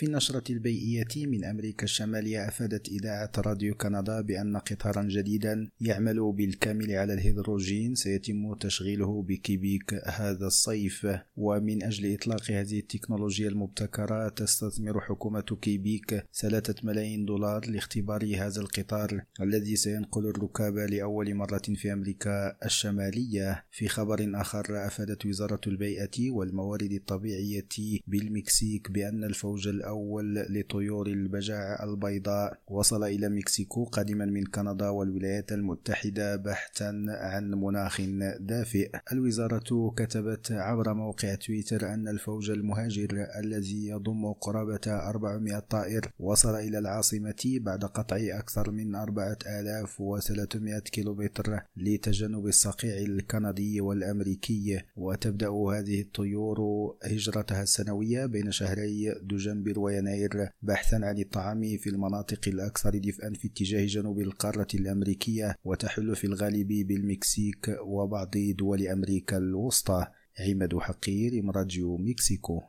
في النشرة البيئية من أمريكا الشمالية أفادت إذاعة راديو كندا بأن قطارا جديدا يعمل بالكامل على الهيدروجين سيتم تشغيله بكيبيك هذا الصيف. ومن أجل إطلاق هذه التكنولوجيا المبتكرة تستثمر حكومة كيبيك ثلاثة ملايين دولار لاختبار هذا القطار الذي سينقل الركاب لأول مرة في أمريكا الشمالية. في خبر آخر أفادت وزارة البيئة والموارد الطبيعية بالمكسيك بأن الفوج الأول لطيور البجاع البيضاء. وصل إلى مكسيكو قادما من كندا والولايات المتحدة بحثا عن مناخ دافئ. الوزارة كتبت عبر موقع تويتر أن الفوج المهاجر الذي يضم قرابة 400 طائر وصل إلى العاصمة بعد قطع أكثر من 4300 كيلومتر لتجنب الصقيع الكندي والأمريكي. وتبدأ هذه الطيور هجرتها السنوية بين شهري دجنبر ويناير بحثا عن الطعام في المناطق الأكثر دفئا في اتجاه جنوب القارة الأمريكية وتحل في الغالب بالمكسيك وبعض دول أمريكا الوسطى. عماد حقير راديو مكسيكو.